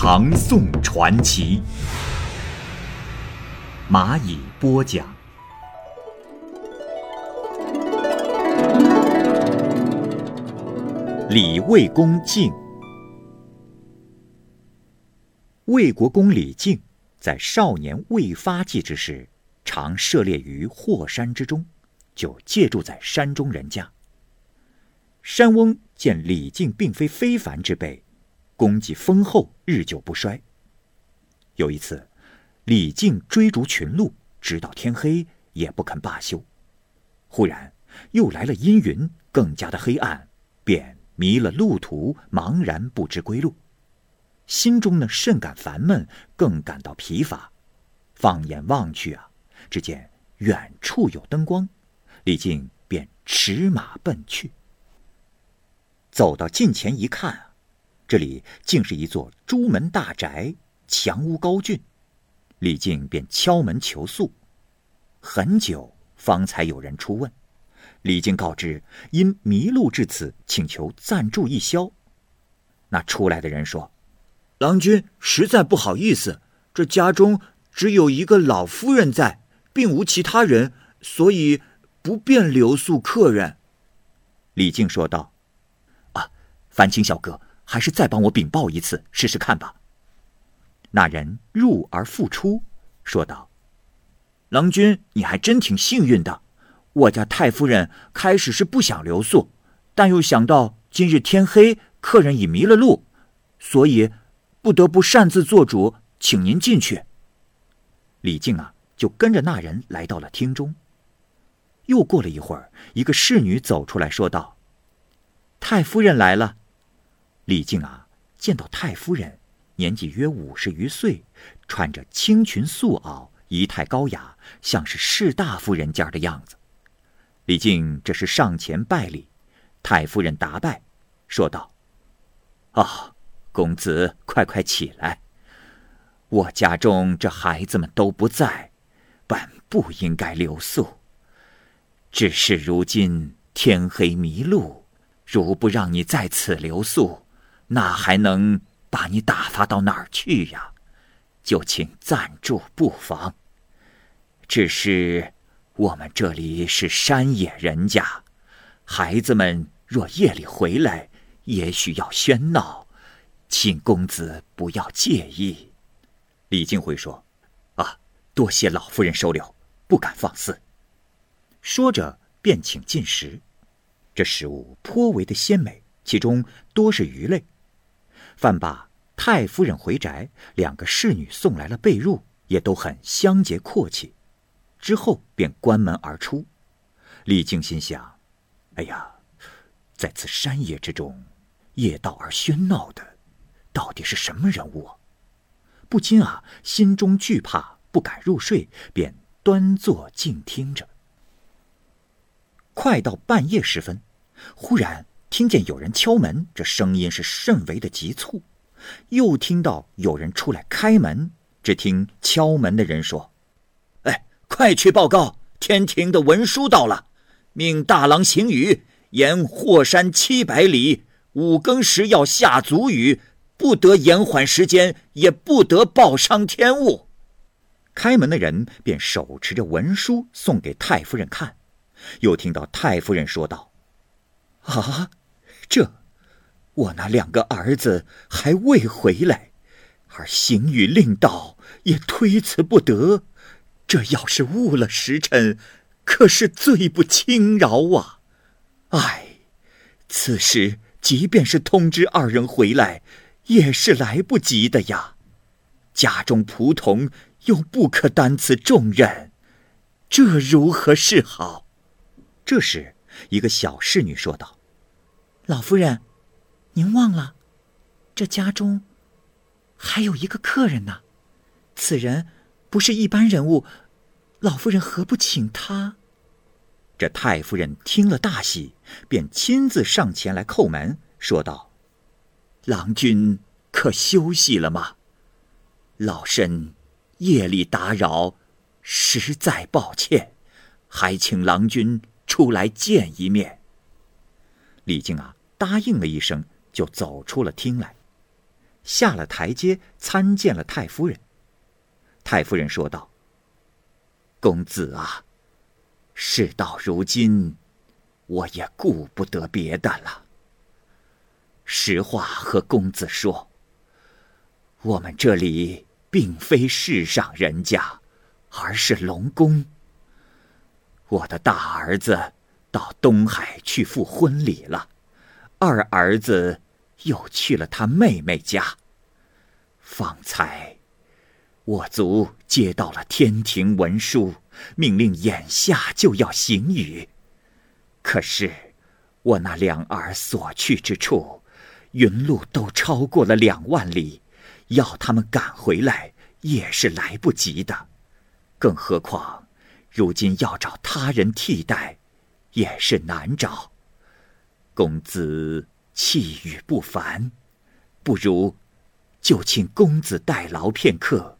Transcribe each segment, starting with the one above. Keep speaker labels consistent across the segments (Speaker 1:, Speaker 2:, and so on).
Speaker 1: 唐宋传奇》，蚂蚁播讲。李卫公敬。魏国公李靖在少年未发迹之时，常涉猎于霍山之中，就借住在山中人家。山翁见李靖并非非凡之辈，功绩丰厚，日久不衰。有一次，李靖追逐群鹿，直到天黑也不肯罢休。忽然又来了阴云，更加的黑暗，便迷了路途，茫然不知归路。心中呢甚感烦闷，更感到疲乏。放眼望去啊，只见远处有灯光，李靖便驰马奔去。走到近前一看啊，这里竟是一座朱门大宅，墙屋高峻。李靖便敲门求宿，很久方才有人出问。李靖告知因迷路至此，请求暂住一宵。那出来的人说。
Speaker 2: 郎君实在不好意思，这家中只有一个老夫人在，并无其他人，所以不便留宿客人。
Speaker 1: 李靖说道：“啊，烦请小哥还是再帮我禀报一次，试试看吧。”那人入而复出，说道：“
Speaker 2: 郎君，你还真挺幸运的。我家太夫人开始是不想留宿，但又想到今日天黑，客人已迷了路，所以。”不得不擅自做主，请您进去。
Speaker 1: 李靖啊，就跟着那人来到了厅中。又过了一会儿，一个侍女走出来说道：“太夫人来了。”李靖啊，见到太夫人，年纪约五十余岁，穿着青裙素袄，仪态高雅，像是士大夫人家的样子。李靖这是上前拜礼，太夫人答拜，说道：“啊。”公子，快快起来！我家中这孩子们都不在，本不应该留宿。只是如今天黑迷路，如不让你在此留宿，那还能把你打发到哪儿去呀？就请暂住不妨。只是我们这里是山野人家，孩子们若夜里回来，也许要喧闹。请公子不要介意，李靖会说：“啊，多谢老夫人收留，不敢放肆。”说着便请进食，这食物颇为的鲜美，其中多是鱼类。饭罢，太夫人回宅，两个侍女送来了被褥，也都很香洁阔气。之后便关门而出。李靖心想：“哎呀，在此山野之中，夜道而喧闹的。”到底是什么人物？不禁啊，心中惧怕，不敢入睡，便端坐静听着。快到半夜时分，忽然听见有人敲门，这声音是甚为的急促。又听到有人出来开门，只听敲门的人说：“
Speaker 2: 哎，快去报告，天庭的文书到了，命大郎行雨，沿霍山七百里，五更时要下足雨。”不得延缓时间，也不得报伤天物。
Speaker 1: 开门的人便手持着文书送给太夫人看，又听到太夫人说道：“
Speaker 2: 啊，这我那两个儿子还未回来，而行与令到也推辞不得。这要是误了时辰，可是罪不轻饶啊！唉，此时即便是通知二人回来。”也是来不及的呀，家中仆童又不可担此重任，这如何是好？
Speaker 1: 这时，一个小侍女说道：“
Speaker 3: 老夫人，您忘了，这家中还有一个客人呢。”
Speaker 2: 此人不是一般人物，老夫人何不请他？”
Speaker 1: 这太夫人听了大喜，便亲自上前来叩门，说道：“
Speaker 2: 郎君可休息了吗？老身夜里打扰，实在抱歉，还请郎君出来见一面。”
Speaker 1: 李靖啊，答应了一声，就走出了厅来，下了台阶，参见了太夫人。太夫人说道：“
Speaker 2: 公子啊。”事到如今，我也顾不得别的了。实话和公子说，我们这里并非世上人家，而是龙宫。我的大儿子到东海去赴婚礼了，二儿子又去了他妹妹家。方才。我族接到了天庭文书，命令眼下就要行雨。可是，我那两儿所去之处，云路都超过了两万里，要他们赶回来也是来不及的。更何况，如今要找他人替代，也是难找。公子气宇不凡，不如就请公子代劳片刻。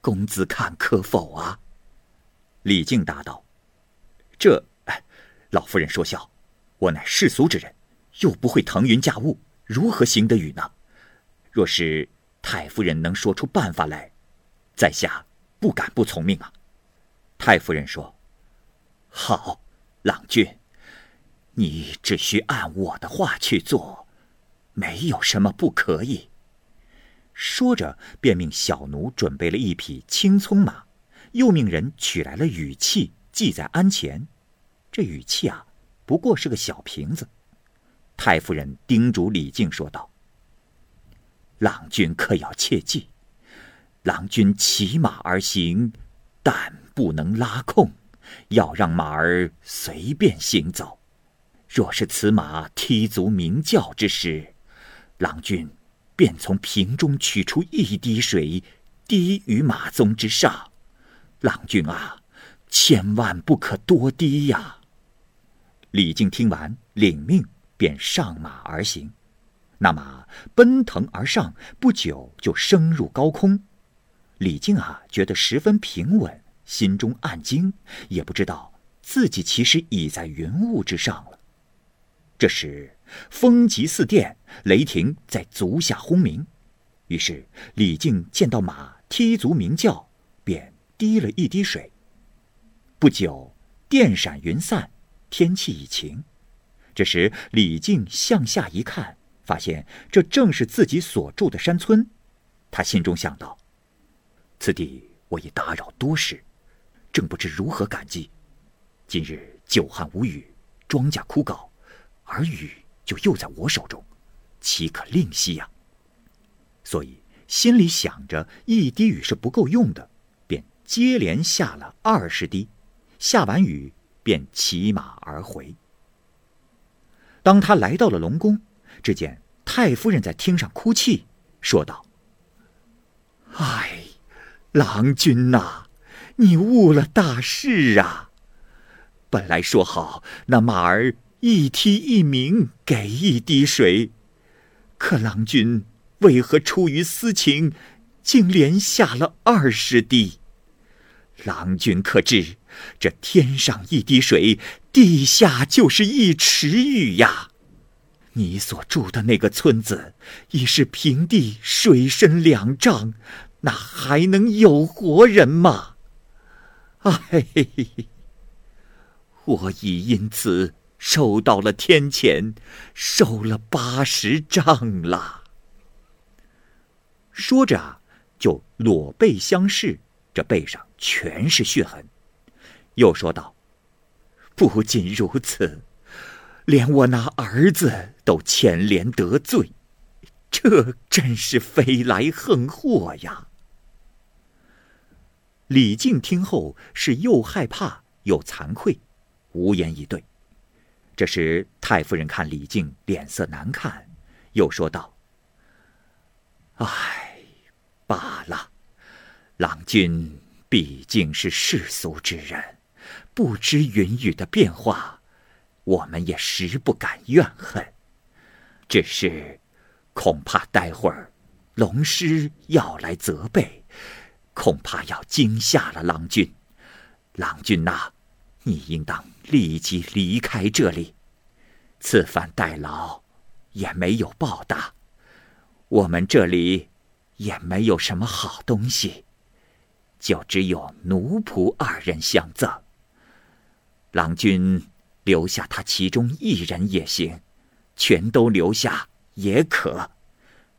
Speaker 2: 公子看可否啊？
Speaker 1: 李靖答道：“这，老夫人说笑，我乃世俗之人，又不会腾云驾雾，如何行得雨呢？若是太夫人能说出办法来，在下不敢不从命啊。”
Speaker 2: 太夫人说：“好，郎君，你只需按我的话去做，没有什么不可以。”
Speaker 1: 说着，便命小奴准备了一匹青葱马，又命人取来了雨器，系在鞍前。这雨器啊，不过是个小瓶子。太夫人叮嘱李靖说道：“
Speaker 2: 郎君可要切记，郎君骑马而行，但不能拉控，要让马儿随便行走。若是此马踢足鸣叫之时，郎君。”便从瓶中取出一滴水，滴于马鬃之上。郎君啊，千万不可多滴呀！
Speaker 1: 李靖听完，领命，便上马而行。那马奔腾而上，不久就升入高空。李靖啊，觉得十分平稳，心中暗惊，也不知道自己其实已在云雾之上了。这时，风急似电，雷霆在足下轰鸣。于是李靖见到马踢足鸣叫，便滴了一滴水。不久，电闪云散，天气已晴。这时李靖向下一看，发现这正是自己所住的山村。他心中想到：此地我已打扰多时，正不知如何感激。今日久旱无雨，庄稼枯槁。而雨就又在我手中，岂可吝惜呀？所以心里想着一滴雨是不够用的，便接连下了二十滴。下完雨，便骑马而回。当他来到了龙宫，只见太夫人在厅上哭泣，说道：“
Speaker 2: 唉，郎君呐，你误了大事啊！本来说好那马儿……”一梯一鸣，给一滴水，可郎君为何出于私情，竟连下了二十滴？郎君可知，这天上一滴水，地下就是一池雨呀！你所住的那个村子，已是平地，水深两丈，那还能有活人吗？哎，我已因此。受到了天谴，受了八十杖了。
Speaker 1: 说着，就裸背相视，这背上全是血痕。又说道：“
Speaker 2: 不仅如此，连我那儿子都牵连得罪，这真是飞来横祸呀！”
Speaker 1: 李靖听后是又害怕又惭愧，无言以对。这时，太夫人看李靖脸色难看，又说道：“
Speaker 2: 唉，罢了，郎君毕竟是世俗之人，不知云雨的变化，我们也实不敢怨恨。只是，恐怕待会儿龙师要来责备，恐怕要惊吓了郎君。郎君呐，你应当立即离开这里，此番代劳也没有报答，我们这里也没有什么好东西。就只有奴仆二人相赠。郎君留下他其中一人也行，全都留下也可，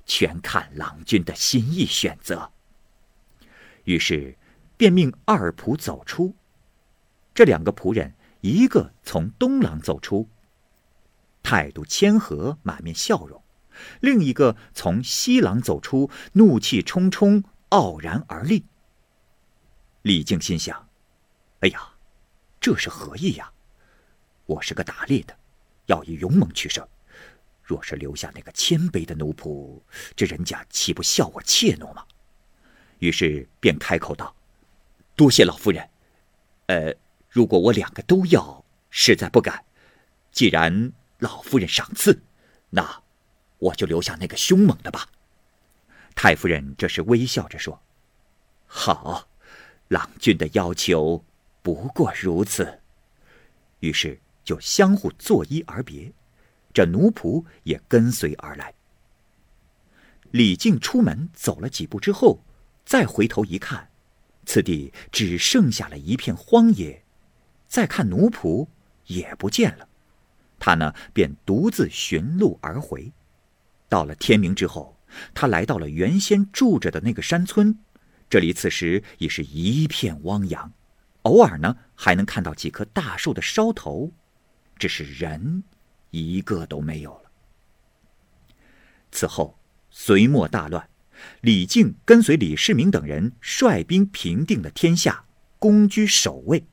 Speaker 2: 全看郎君的心意选择。于是，便命二仆走出。这两个仆人，一个从东廊走出，态度谦和，满面笑容；另一个从西廊走出，怒气冲冲，傲然而立。李靖心想：“哎呀，这是何意呀？我是个打猎的，要以勇猛取胜。若是留下那个谦卑的奴仆，这人家岂不笑我怯懦吗？”于是便开口道：“多谢老夫人。呃，如果我两个都要，实在不敢。既然老夫人赏赐，那我就留下那个凶猛的吧。”太夫人这时微笑着说：“好。”郎君的要求不过如此，于是就相互作揖而别，这奴仆也跟随而来。李靖出门走了几步之后，再回头一看，此地只剩下了一片荒野，再看奴仆也不见了，他呢便独自寻路而回。到了天明之后，他来到了原先住着的那个山村。这里此时已是一片汪洋，偶尔呢还能看到几棵大树的梢头，只是人一个都没有了。此后隋末大乱，李靖跟随李世民等人率兵平定了天下，攻居首位，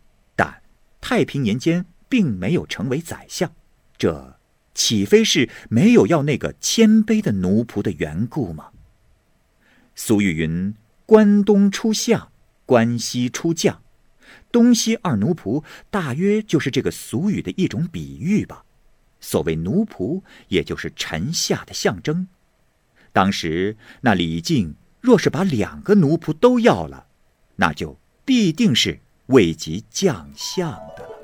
Speaker 2: 太平年间并没有成为宰相，这岂非是没有要那个谦卑的奴仆的缘故吗？俗语云。关东出相，关西出将，东西二奴仆，大约就是这个俗语的一种比喻吧。所谓奴仆，也就是臣下的象征。当时那李靖若是把两个奴仆都要了，那就必定是位极将相的了。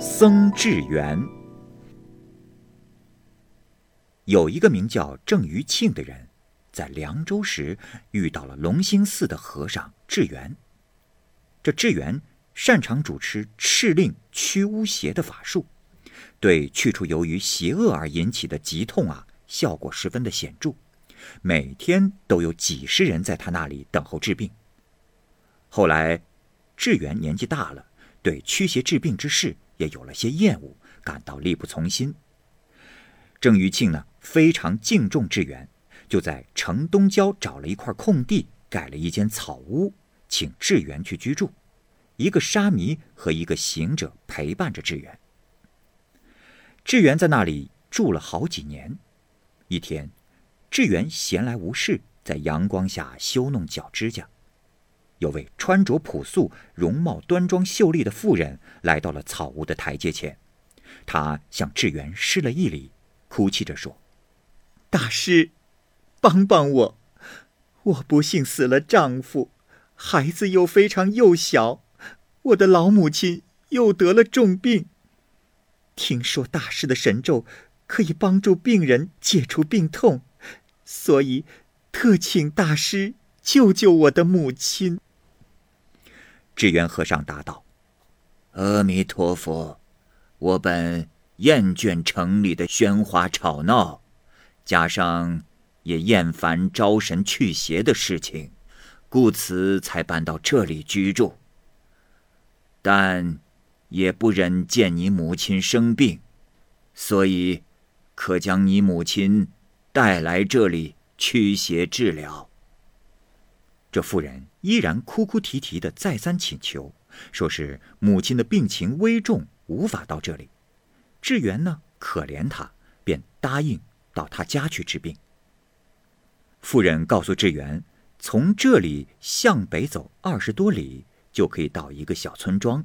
Speaker 2: 僧智元。有一个名叫郑余庆的人，在凉州时遇到了龙兴寺的和尚智圆。这智圆擅长主持敕令驱巫邪的法术，对去除由于邪恶而引起的疾痛啊，效果十分的显著。每天都有几十人在他那里等候治病。后来，智圆年纪大了，对驱邪治病之事也有了些厌恶，感到力不从心。郑余庆呢？非常敬重智远，就在城东郊找了一块空地，盖了一间草屋，请智远去居住。一个沙弥和一个行者陪伴着智远。智远在那里住了好几年。一天，智远闲来无事，在阳光下修弄脚指甲。有位穿着朴素、容貌端庄秀丽的妇人来到了草屋的台阶前，她向智远施了一礼，哭泣着说。大师，帮帮我！我不幸死了丈夫，孩子又非常幼小，我的老母亲又得了重病。听说大师的神咒可以帮助病人解除病痛，所以特请大师救救我的母亲。智圆和尚答道：“阿弥陀佛，我本厌倦城里的喧哗吵闹。”加上也厌烦招神去邪的事情，故此才搬到这里居住。但也不忍见你母亲生病，所以可将你母亲带来这里驱邪治疗。这妇人依然哭哭啼啼的再三请求，说是母亲的病情危重，无法到这里。智圆呢，可怜他，便答应。
Speaker 1: 到他家去治病。妇人告诉志远，从这里向北走二十多里，就可以到一个小村庄。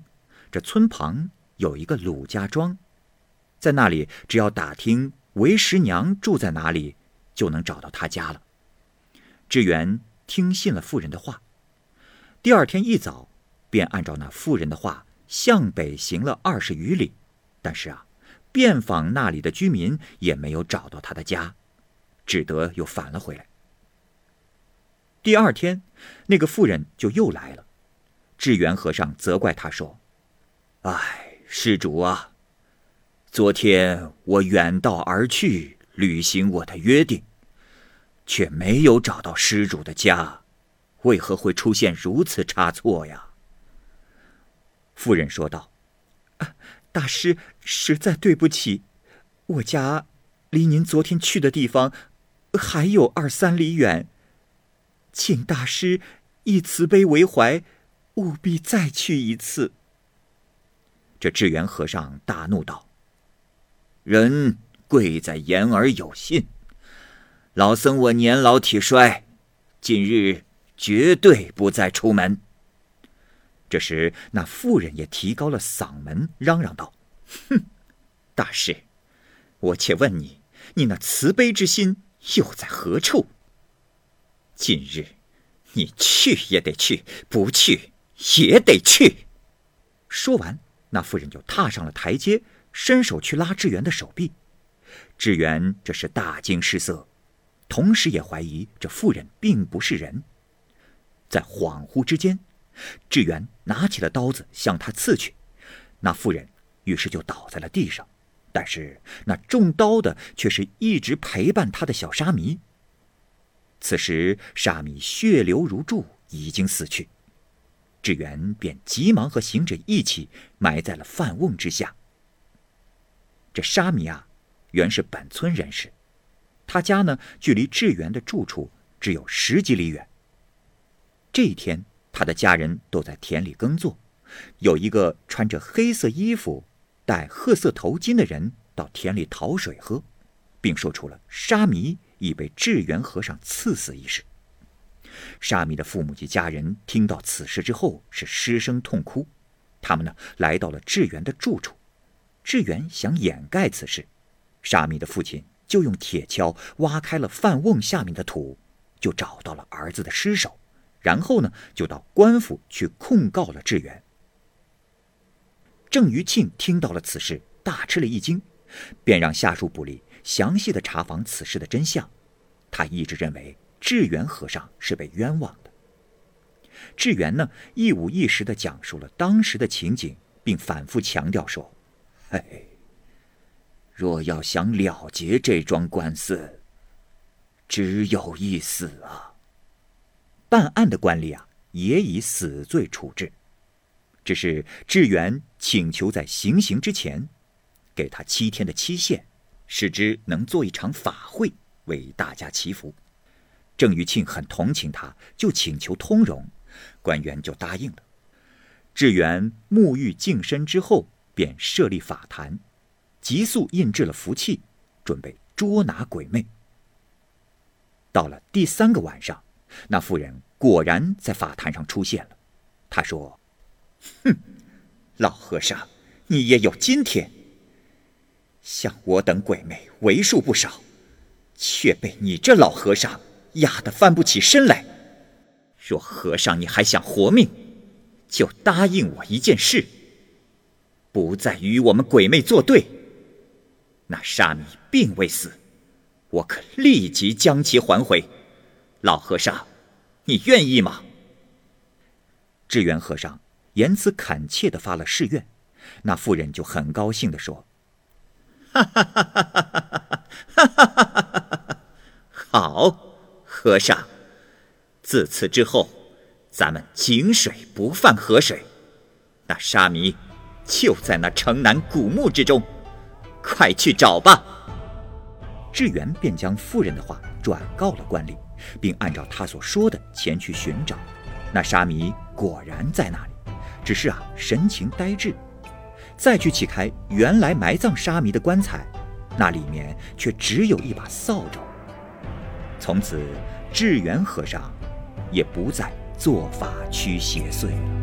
Speaker 1: 这村旁有一个鲁家庄，在那里只要打听为师娘住在哪里，就能找到她家了。志远听信了妇人的话，第二天一早，便按照那妇人的话向北行了二十余里，但是啊，遍访那里的居民也没有找到他的家，只得又返了回来。第二天，那个妇人就又来了。智圆和尚责怪他说：“哎，施主啊，昨天我远道而去，履行我的约定，却没有找到施主的家，为何会出现如此差错呀？”妇人说道：“
Speaker 2: 大师，实在对不起，我家离您昨天去的地方还有二三里远。”请大师以慈悲为怀，务必再去一次。
Speaker 1: 这智圆和尚大怒道：“人贵在言而有信，老僧我年老体衰，今日绝对不再出门。”这时，那妇人也提高了嗓门，嚷嚷道：“
Speaker 2: 哼，大师，我且问你，你那慈悲之心又在何处？”今日，你去也得去，不去也得去。
Speaker 1: 说完，那妇人就踏上了台阶，伸手去拉志远的手臂。志远这是大惊失色，同时也怀疑这妇人并不是人。在恍惚之间，志远拿起了刀子向他刺去，那妇人于是就倒在了地上。但是那中刀的却是一直陪伴他的小沙弥。此时，沙弥血流如注，已经死去。智远便急忙和行者一起埋在了饭瓮之下。这沙弥啊，原是本村人士，他家呢距离智远的住处只有十几里远。这一天，他的家人都在田里耕作，有一个穿着黑色衣服、戴褐色头巾的人到田里讨水喝，并说出了沙弥。已被智圆和尚刺死一事。沙弥的父母及家人听到此事之后是失声痛哭，他们呢来到了智圆的住处。志远想掩盖此事，沙弥的父亲就用铁锹挖开了饭瓮下面的土，就找到了儿子的尸首，然后呢就到官府去控告了志远。郑余庆听到了此事，大吃了一惊，便让下属部吏。详细的查访此事的真相，他一直认为志远和尚是被冤枉的。志远呢，一五一十的讲述了当时的情景，并反复强调说：“哎，若要想了结这桩官司，只有一死啊！”办案的官吏啊，也以死罪处置，只是智圆请求在行刑之前，给他七天的期限。使之能做一场法会，为大家祈福。郑余庆很同情他，就请求通融，官员就答应了。志远沐浴净身之后，便设立法坛，急速印制了符器，准备捉拿鬼魅。到了第三个晚上，那妇人果然在法坛上出现了。他说：“
Speaker 2: 哼，老和尚，你也有今天。”像我等鬼魅为数不少，却被你这老和尚压得翻不起身来。若和尚你还想活命，就答应我一件事：不再与我们鬼魅作对。那沙弥并未死，我可立即将其还回。老和尚，你愿意吗？
Speaker 1: 智圆和尚言辞恳切地发了誓愿，那妇人就很高兴地说。哈哈哈哈哈哈哈
Speaker 2: 哈！哈哈！好，和尚，自此之后，咱们井水不犯河水。那沙弥就在那城南古墓之中，快去找吧。
Speaker 1: 智远便将妇人的话转告了官吏，并按照他所说的前去寻找。那沙弥果然在那里，只是啊，神情呆滞。再去启开原来埋葬沙弥的棺材，那里面却只有一把扫帚。从此，智圆和尚也不再做法驱邪祟了。